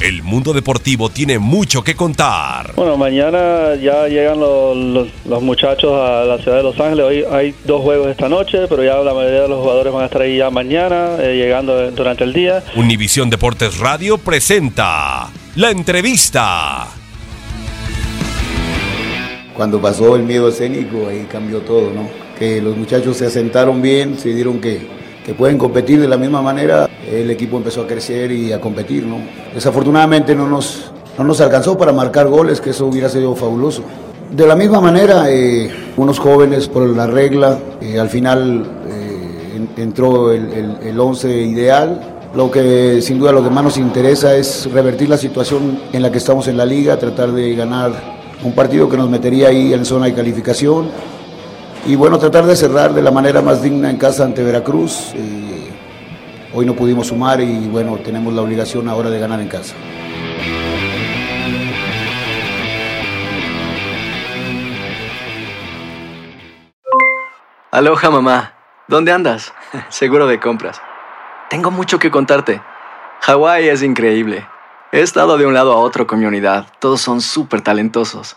El mundo deportivo tiene mucho que contar. Bueno, mañana ya llegan los, los- los muchachos a la ciudad de Los Ángeles. Hoy hay dos juegos esta noche, pero ya la mayoría de los jugadores van a estar ahí ya mañana, eh, llegando durante el día. Univisión Deportes Radio presenta la entrevista. Cuando pasó el miedo escénico, ahí cambió todo, ¿no? Que los muchachos se asentaron bien, se dieron que, que pueden competir de la misma manera, el equipo empezó a crecer y a competir, ¿no? Desafortunadamente no nos, no nos alcanzó para marcar goles, que eso hubiera sido fabuloso. De la misma manera, eh, unos jóvenes por la regla, eh, al final eh, en- entró el, el, el once ideal, lo que sin duda lo que más nos interesa es revertir la situación en la que estamos en la liga, tratar de ganar un partido que nos metería ahí en zona de calificación y bueno, tratar de cerrar de la manera más digna en casa ante Veracruz. Hoy no pudimos sumar y bueno, tenemos la obligación ahora de ganar en casa. Aloha mamá. ¿Dónde andas? Seguro de compras. Tengo mucho que contarte. Hawái es increíble. He estado de un lado a otro con mi unidad. Todos son súper talentosos.